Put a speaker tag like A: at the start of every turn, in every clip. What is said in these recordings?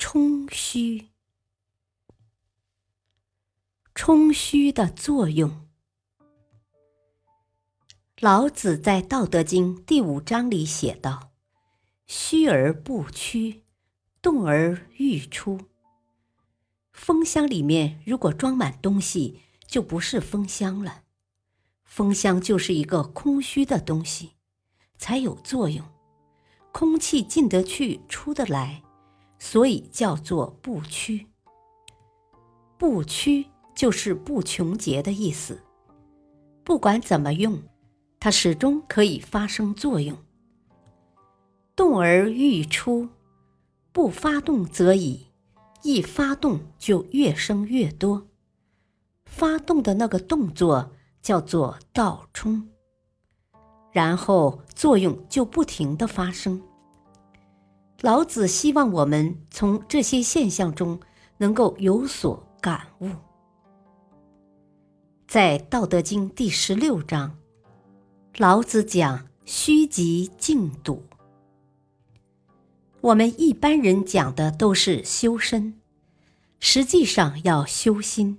A: 冲虚？冲虚的作用，老子在《道德经》第五章里写道：“虚而不屈，动而欲出。”风箱里面如果装满东西，就不是风箱了。风箱就是一个空虚的东西，才有作用。空气进得去，出得来，所以叫做不屈。不屈就是不穷竭的意思。不管怎么用，它始终可以发生作用。动而欲出，不发动则已，一发动就越生越多。发动的那个动作叫做倒冲。然后作用就不停的发生。老子希望我们从这些现象中能够有所感悟。在《道德经》第十六章，老子讲虚极静笃。我们一般人讲的都是修身，实际上要修心，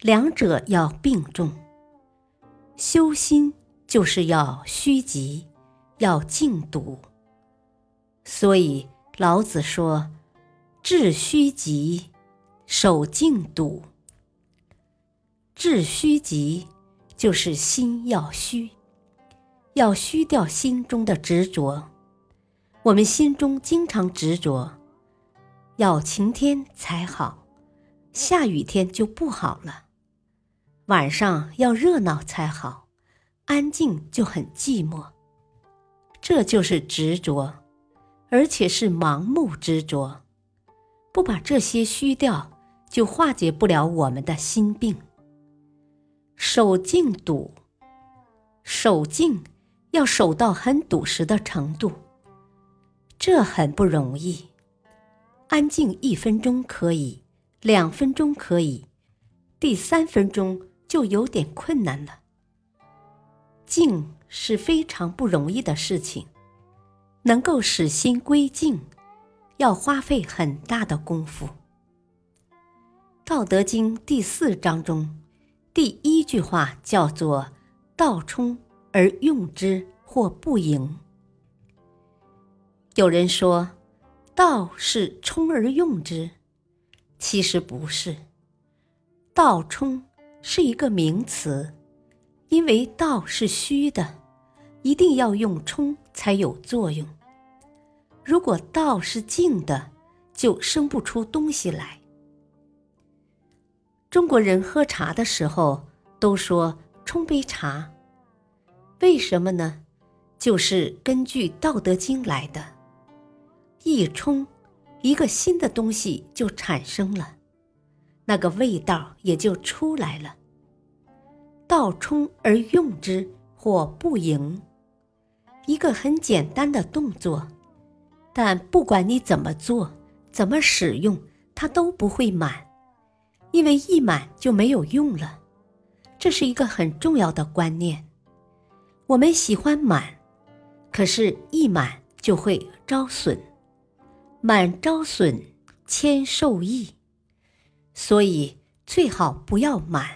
A: 两者要并重。修心。就是要虚极，要静笃。所以老子说：“致虚极，守静笃。”致虚极就是心要虚，要虚掉心中的执着。我们心中经常执着，要晴天才好，下雨天就不好了。晚上要热闹才好。安静就很寂寞，这就是执着，而且是盲目执着。不把这些虚掉，就化解不了我们的心病。守静笃，守静要守到很笃实的程度，这很不容易。安静一分钟可以，两分钟可以，第三分钟就有点困难了。静是非常不容易的事情，能够使心归静，要花费很大的功夫。《道德经》第四章中，第一句话叫做“道冲而用之，或不盈”。有人说，道是冲而用之，其实不是，道冲是一个名词。因为道是虚的，一定要用冲才有作用。如果道是静的，就生不出东西来。中国人喝茶的时候都说冲杯茶，为什么呢？就是根据《道德经》来的。一冲，一个新的东西就产生了，那个味道也就出来了。道冲而用之，或不盈。一个很简单的动作，但不管你怎么做、怎么使用，它都不会满，因为一满就没有用了。这是一个很重要的观念。我们喜欢满，可是，一满就会招损。满招损，谦受益，所以最好不要满。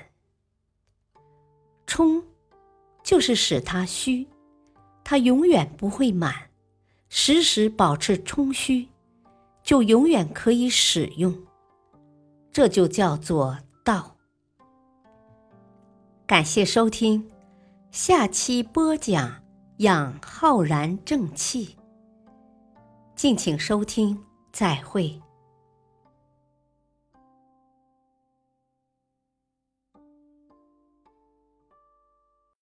A: 冲，就是使它虚，它永远不会满，时时保持充虚，就永远可以使用。这就叫做道。感谢收听，下期播讲养浩然正气。敬请收听，再会。